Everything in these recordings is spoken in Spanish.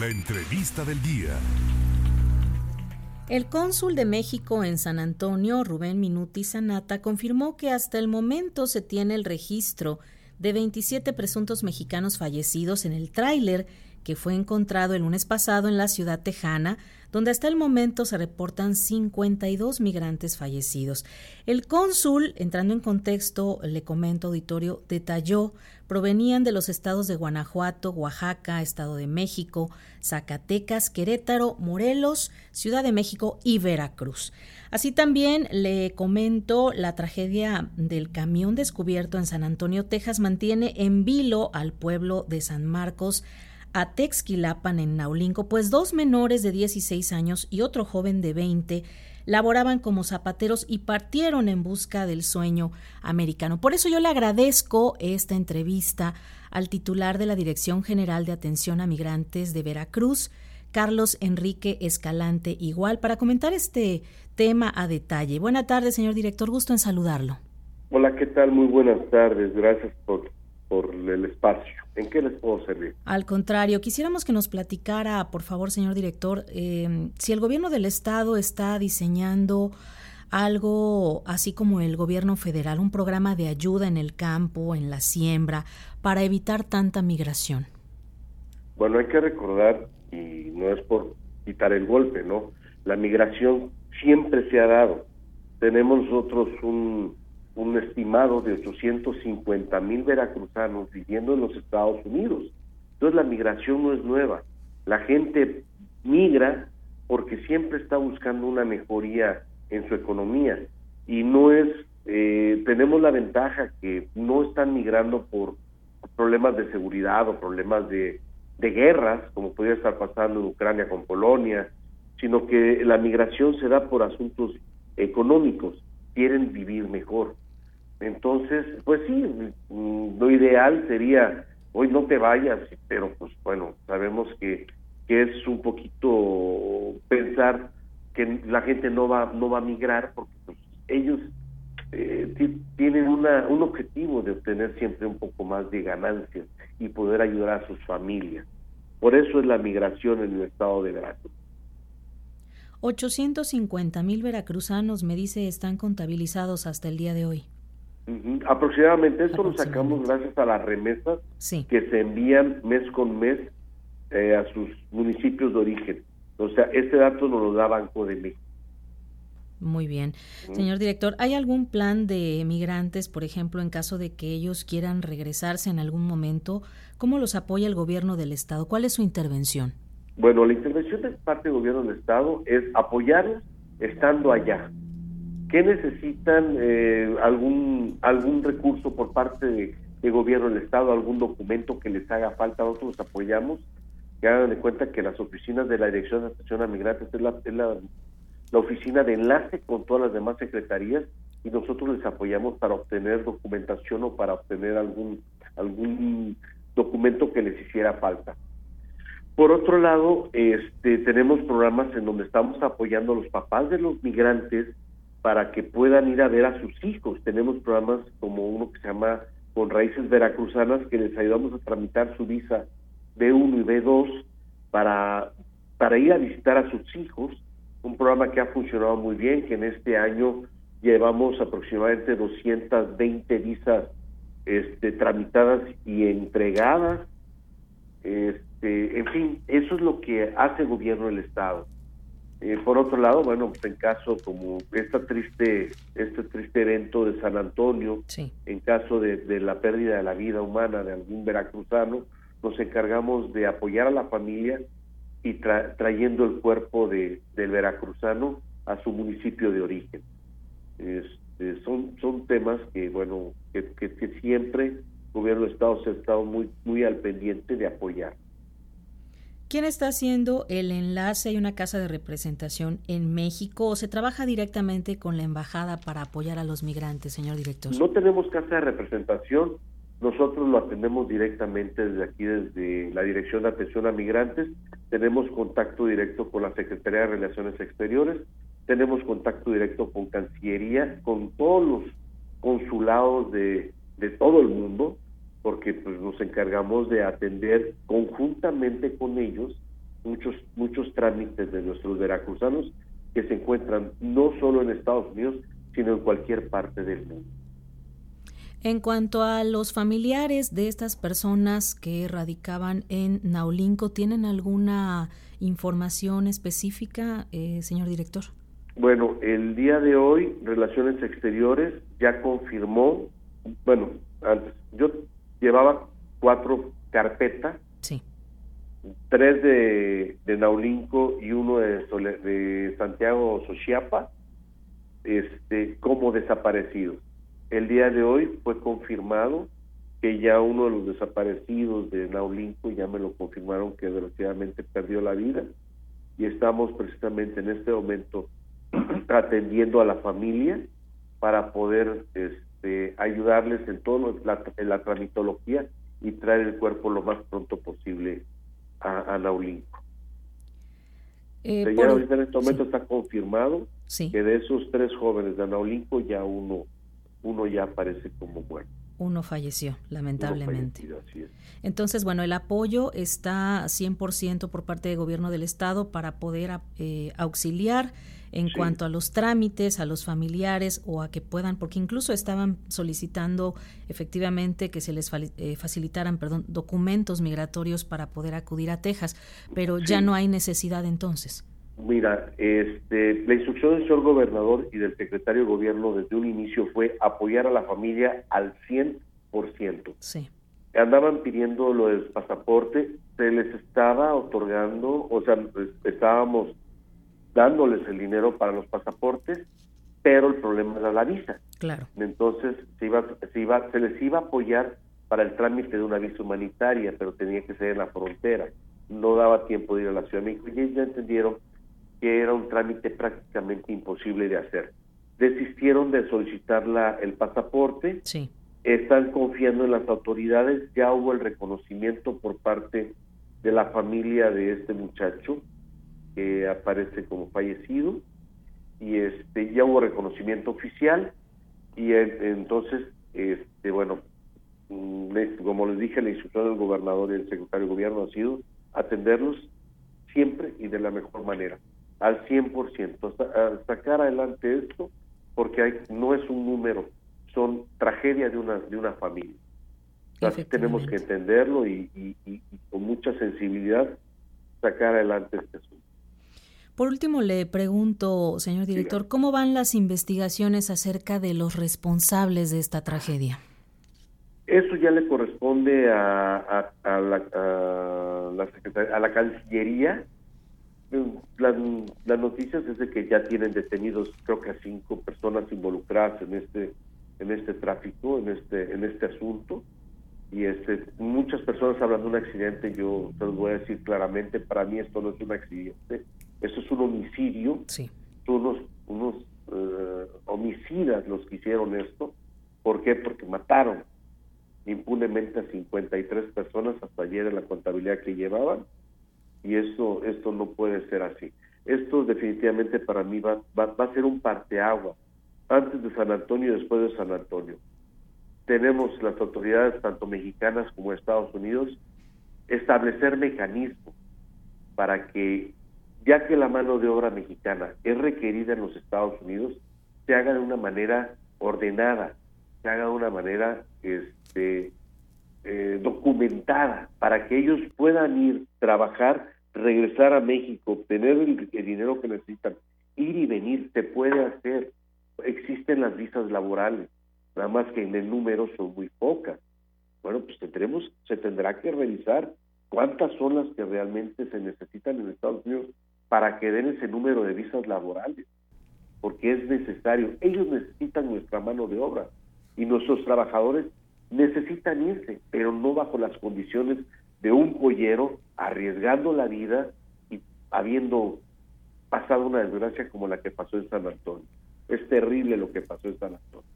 La entrevista del día. El cónsul de México en San Antonio, Rubén Minuti Sanata, confirmó que hasta el momento se tiene el registro de 27 presuntos mexicanos fallecidos en el tráiler que fue encontrado el lunes pasado en la ciudad tejana, donde hasta el momento se reportan 52 migrantes fallecidos. El cónsul, entrando en contexto, le comento auditorio, detalló, provenían de los estados de Guanajuato, Oaxaca, Estado de México, Zacatecas, Querétaro, Morelos, Ciudad de México y Veracruz. Así también le comento la tragedia del camión descubierto en San Antonio, Texas, mantiene en vilo al pueblo de San Marcos, a Texquilapan en Naulinco, pues dos menores de 16 años y otro joven de 20 laboraban como zapateros y partieron en busca del sueño americano. Por eso yo le agradezco esta entrevista al titular de la Dirección General de Atención a Migrantes de Veracruz, Carlos Enrique Escalante, igual, para comentar este tema a detalle. Buenas tardes, señor director, gusto en saludarlo. Hola, ¿qué tal? Muy buenas tardes, gracias por, por el espacio. ¿En qué les puedo servir? Al contrario, quisiéramos que nos platicara, por favor, señor director, eh, si el gobierno del estado está diseñando algo así como el gobierno federal, un programa de ayuda en el campo, en la siembra, para evitar tanta migración. Bueno, hay que recordar, y no es por quitar el golpe, ¿no? La migración siempre se ha dado. Tenemos nosotros un un estimado de 850 mil veracruzanos viviendo en los Estados Unidos. Entonces la migración no es nueva. La gente migra porque siempre está buscando una mejoría en su economía y no es, eh, tenemos la ventaja que no están migrando por problemas de seguridad o problemas de, de guerras, como podría estar pasando en Ucrania con Polonia, sino que la migración se da por asuntos económicos, quieren vivir mejor. Entonces, pues sí, mm, lo ideal sería, hoy no te vayas, pero pues bueno, sabemos que, que es un poquito pensar que la gente no va, no va a migrar porque pues, ellos eh, tienen una, un objetivo de obtener siempre un poco más de ganancias y poder ayudar a sus familias. Por eso es la migración en el estado de Veracruz. 850 mil veracruzanos, me dice, están contabilizados hasta el día de hoy. Aproximadamente, esto lo sacamos gracias a las remesas que se envían mes con mes eh, a sus municipios de origen. O sea, este dato nos lo da Banco de México. Muy bien. Señor director, ¿hay algún plan de migrantes, por ejemplo, en caso de que ellos quieran regresarse en algún momento? ¿Cómo los apoya el gobierno del Estado? ¿Cuál es su intervención? Bueno, la intervención de parte del gobierno del Estado es apoyarlos estando allá. ¿Qué necesitan? Eh, algún, ¿Algún recurso por parte de, gobierno del Estado, algún documento que les haga falta? Nosotros los apoyamos. Que hagan de cuenta que las oficinas de la Dirección de Atención a Migrantes es la, es la, la oficina de enlace con todas las demás secretarías y nosotros les apoyamos para obtener documentación o para obtener algún algún documento que les hiciera falta. Por otro lado, este, tenemos programas en donde estamos apoyando a los papás de los migrantes para que puedan ir a ver a sus hijos. Tenemos programas como uno que se llama Con Raíces Veracruzanas, que les ayudamos a tramitar su visa B1 y B2 para, para ir a visitar a sus hijos. Un programa que ha funcionado muy bien, que en este año llevamos aproximadamente 220 visas este, tramitadas y entregadas. Este, en fin, eso es lo que hace el gobierno del Estado. Eh, por otro lado, bueno, pues en caso como esta triste, este triste evento de San Antonio, en caso de, la pérdida de la vida humana de algún veracruzano, nos encargamos de apoyar a la familia y trayendo el cuerpo de, del veracruzano a su municipio de origen. Este, son, son temas que, bueno, que, que, que siempre el gobierno de Estado se ha estado muy, muy al pendiente de apoyar. ¿Quién está haciendo el enlace? ¿Hay una casa de representación en México o se trabaja directamente con la embajada para apoyar a los migrantes, señor director? No tenemos casa de representación, nosotros lo atendemos directamente desde aquí, desde la Dirección de Atención a Migrantes, tenemos contacto directo con la Secretaría de Relaciones Exteriores, tenemos contacto directo con Cancillería, con todos los consulados de, de todo el mundo, porque pues nos encargamos de atender conjuntamente con ellos muchos, muchos trámites de nuestros veracruzanos que se encuentran no solo en Estados Unidos, sino en cualquier parte del mundo. En cuanto a los familiares de estas personas que radicaban en Naulinco, ¿tienen alguna información específica, eh, señor director? Bueno, el día de hoy Relaciones Exteriores ya confirmó, bueno, cuatro carpetas, sí. tres de, de Naulinco y uno de, de Santiago Sochiapa, este, como desaparecidos el día de hoy fue confirmado que ya uno de los desaparecidos de Naulinco, ya me lo confirmaron que desgraciadamente perdió la vida y estamos precisamente en este momento atendiendo a la familia para poder este, ayudarles en todo la, en la tramitología y traer el cuerpo lo más pronto posible a, Naulinco. Eh, ya en este momento está confirmado que de esos tres jóvenes de Naulinco ya uno uno ya aparece como muerto. Uno falleció, lamentablemente. Entonces, bueno, el apoyo está 100% por parte del gobierno del estado para poder eh, auxiliar en cuanto a los trámites, a los familiares o a que puedan, porque incluso estaban solicitando efectivamente que se les eh, facilitaran, perdón, documentos migratorios para poder acudir a Texas, pero ya no hay necesidad entonces. Mira, este, la instrucción del señor gobernador y del secretario de gobierno desde un inicio fue apoyar a la familia al 100%. Sí. Andaban pidiendo lo del pasaporte, se les estaba otorgando, o sea, estábamos dándoles el dinero para los pasaportes, pero el problema era la visa. Claro. Entonces se iba, se iba, se les iba a apoyar para el trámite de una visa humanitaria, pero tenía que ser en la frontera. No daba tiempo de ir a la Ciudad de México y ellos ya entendieron que era un trámite prácticamente imposible de hacer. Desistieron de solicitar la, el pasaporte, sí. están confiando en las autoridades, ya hubo el reconocimiento por parte de la familia de este muchacho que aparece como fallecido. Y este ya hubo reconocimiento oficial. Y entonces este bueno como les dije la instrucción del gobernador y el secretario de gobierno ha sido atenderlos siempre y de la mejor manera al 100%, sacar adelante esto, porque hay, no es un número, son tragedia de una, de una familia. Así tenemos que entenderlo y, con mucha sensibilidad sacar adelante este asunto. Por último, le pregunto, señor director, ¿cómo van las investigaciones acerca de los responsables de esta tragedia? Eso ya le corresponde a, a, la, a, la, a la Cancillería las, las noticias es de que ya tienen detenidos creo que a cinco personas involucradas en este en este tráfico en este en este asunto y este muchas personas hablan de un accidente yo te lo voy a decir claramente para mí esto no es un accidente esto es un homicidio sí. unos unos eh, homicidas los que hicieron esto ¿por qué? porque mataron impunemente a 53 personas hasta ayer en la contabilidad que llevaban y esto, esto no puede ser así. Esto definitivamente para mí va, va, a ser un parteagua, antes de San Antonio y después de San Antonio. Tenemos las autoridades, tanto mexicanas como Estados Unidos, establecer mecanismos para que, ya que la mano de obra mexicana es requerida en los Estados Unidos, se haga de una manera ordenada, se haga de una manera este, eh, documentada, para que ellos puedan ir, trabajar regresar a México, obtener el, dinero que necesitan, ir y venir, se puede hacer. Existen las visas laborales, nada más que en el número son muy pocas. Bueno, pues tendremos, se tendrá que revisar cuántas son las que realmente se necesitan en Estados Unidos para que den ese número de visas laborales, porque es necesario. Ellos necesitan nuestra mano de obra y nuestros trabajadores necesitan irse, pero no bajo las condiciones de un pollero arriesgando la vida y habiendo pasado una desgracia como la que pasó en San Antonio. Es terrible lo que pasó en San Antonio.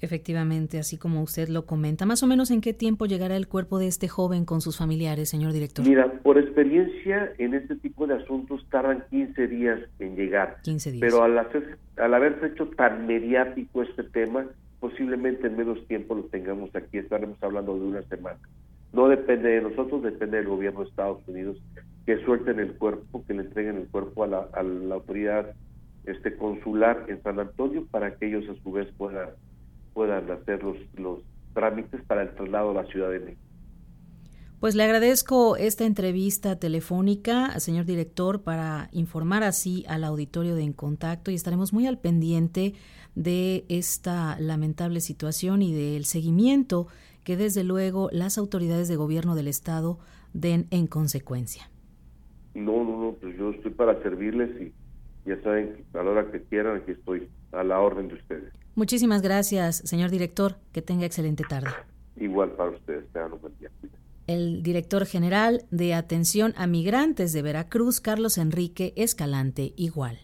Efectivamente, así como usted lo comenta, más o menos en qué tiempo llegará el cuerpo de este joven con sus familiares, señor director. Mira, por experiencia en este tipo de asuntos tardan 15 días en llegar. 15 días. Pero al, hacer, al haberse hecho tan mediático este tema, posiblemente en menos tiempo lo tengamos aquí, estaremos hablando de una semana. No depende de nosotros, depende del gobierno de Estados Unidos que suelten el cuerpo, que le entreguen el cuerpo a la, a la autoridad este consular en San Antonio para que ellos a su vez puedan puedan hacer los, los trámites para el traslado a la Ciudad de México. Pues le agradezco esta entrevista telefónica, señor director, para informar así al auditorio de En Contacto y estaremos muy al pendiente de esta lamentable situación y del seguimiento que desde luego las autoridades de gobierno del Estado den en consecuencia. No, no, no, pues yo estoy para servirles y ya saben, a la hora que quieran, aquí estoy a la orden de ustedes. Muchísimas gracias, señor director. Que tenga excelente tarde. Igual para ustedes. un buen día. El director general de Atención a Migrantes de Veracruz, Carlos Enrique Escalante, igual.